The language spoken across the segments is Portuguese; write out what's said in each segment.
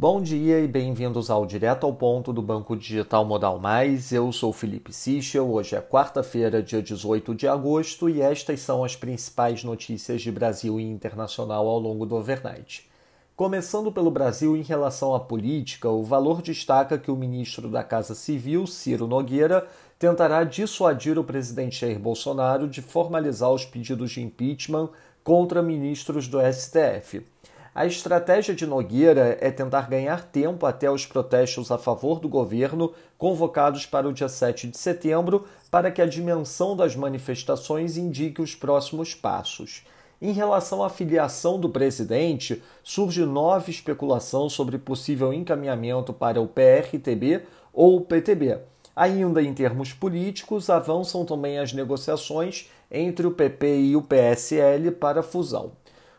Bom dia e bem-vindos ao Direto ao Ponto do Banco Digital Modal Mais. Eu sou Felipe Sichel. Hoje é quarta-feira, dia 18 de agosto, e estas são as principais notícias de Brasil e internacional ao longo do overnight. Começando pelo Brasil, em relação à política, o valor destaca que o ministro da Casa Civil, Ciro Nogueira, tentará dissuadir o presidente Jair Bolsonaro de formalizar os pedidos de impeachment contra ministros do STF. A estratégia de Nogueira é tentar ganhar tempo até os protestos a favor do governo convocados para o dia 7 de setembro, para que a dimensão das manifestações indique os próximos passos. Em relação à filiação do presidente, surge nova especulação sobre possível encaminhamento para o PRTB ou o PTB. Ainda em termos políticos, avançam também as negociações entre o PP e o PSL para fusão.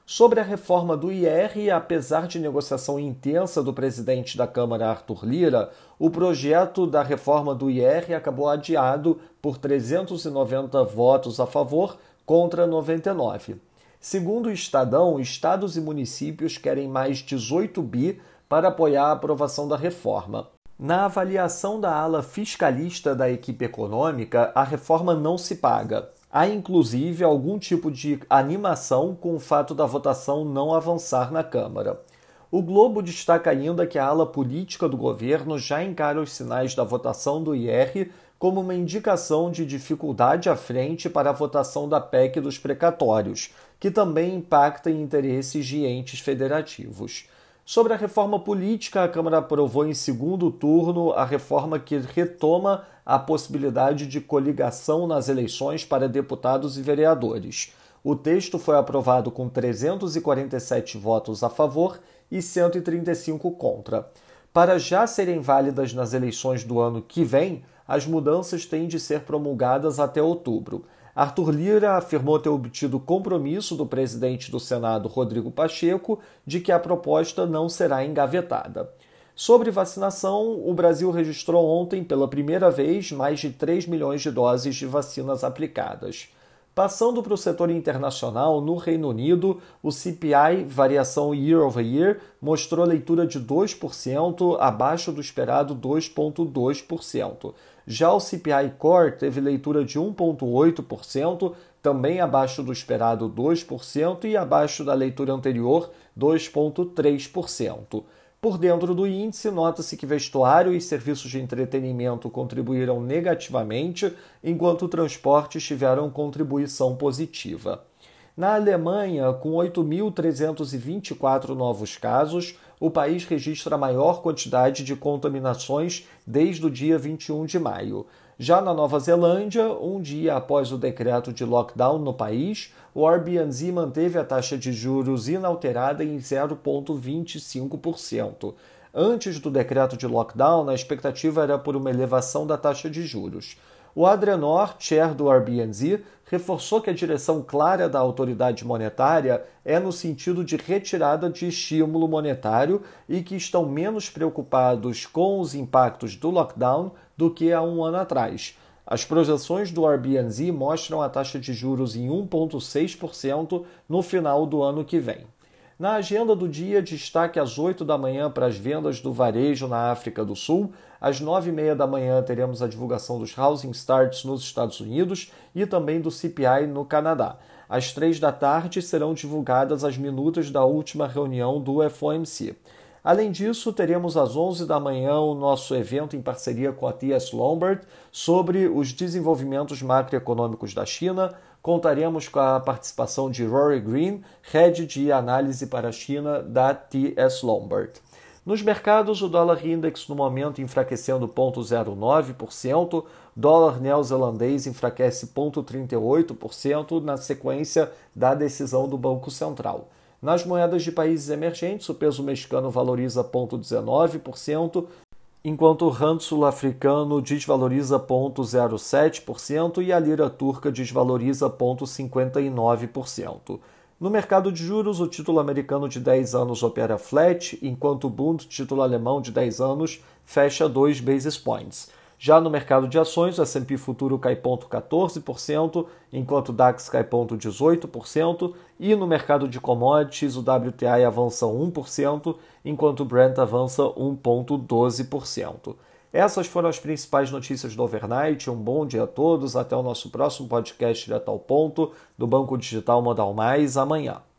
Sobre a reforma do IR, apesar de negociação intensa do presidente da Câmara, Arthur Lira, o projeto da reforma do IR acabou adiado por 390 votos a favor contra 99. Segundo o Estadão, estados e municípios querem mais 18 bi para apoiar a aprovação da reforma. Na avaliação da ala fiscalista da equipe econômica, a reforma não se paga. Há inclusive algum tipo de animação com o fato da votação não avançar na Câmara. O Globo destaca ainda que a ala política do governo já encara os sinais da votação do IR como uma indicação de dificuldade à frente para a votação da PEC dos precatórios, que também impacta em interesses de entes federativos. Sobre a reforma política, a Câmara aprovou em segundo turno a reforma que retoma a possibilidade de coligação nas eleições para deputados e vereadores. O texto foi aprovado com 347 votos a favor e 135 contra. Para já serem válidas nas eleições do ano que vem, as mudanças têm de ser promulgadas até outubro. Arthur Lira afirmou ter obtido compromisso do presidente do Senado, Rodrigo Pacheco, de que a proposta não será engavetada. Sobre vacinação, o Brasil registrou ontem, pela primeira vez, mais de 3 milhões de doses de vacinas aplicadas. Passando para o setor internacional, no Reino Unido, o CPI, variação year over year, mostrou leitura de 2%, abaixo do esperado 2,2%. Já o CPI Core teve leitura de 1,8%, também abaixo do esperado 2% e abaixo da leitura anterior 2,3%. Por dentro do índice, nota-se que vestuário e serviços de entretenimento contribuíram negativamente, enquanto transportes tiveram contribuição positiva. Na Alemanha, com 8.324 novos casos, o país registra a maior quantidade de contaminações desde o dia 21 de maio. Já na Nova Zelândia, um dia após o decreto de lockdown no país, o Airbnb manteve a taxa de juros inalterada em 0,25%. Antes do decreto de lockdown, a expectativa era por uma elevação da taxa de juros. O Adrenor, chair do Airbnb, reforçou que a direção clara da autoridade monetária é no sentido de retirada de estímulo monetário e que estão menos preocupados com os impactos do lockdown do que há um ano atrás. As projeções do Airbnb mostram a taxa de juros em 1,6% no final do ano que vem. Na agenda do dia, destaque às 8 da manhã para as vendas do varejo na África do Sul. Às 9 e meia da manhã teremos a divulgação dos Housing Starts nos Estados Unidos e também do CPI no Canadá. Às 3 da tarde serão divulgadas as minutas da última reunião do FOMC. Além disso, teremos às 11 da manhã o nosso evento em parceria com a TS Lombard sobre os desenvolvimentos macroeconômicos da China. Contaremos com a participação de Rory Green, head de análise para a China da TS Lombard. Nos mercados, o dólar index no momento enfraquecendo 0,09%, dólar neozelandês enfraquece 0,38% na sequência da decisão do Banco Central. Nas moedas de países emergentes, o peso mexicano valoriza 0,19%, enquanto o rand sul-africano desvaloriza 0,07% e a lira turca desvaloriza 0,59%. No mercado de juros, o título americano de 10 anos opera flat, enquanto o Bund, título alemão de 10 anos, fecha 2 basis points. Já no mercado de ações, o S&P futuro cai 0,14%, enquanto o DAX cai 0,18%, e no mercado de commodities, o WTI avança 1%, enquanto o Brent avança 1,12%. Essas foram as principais notícias do overnight. Um bom dia a todos. Até o nosso próximo podcast direto ao ponto do Banco Digital Modal Mais amanhã.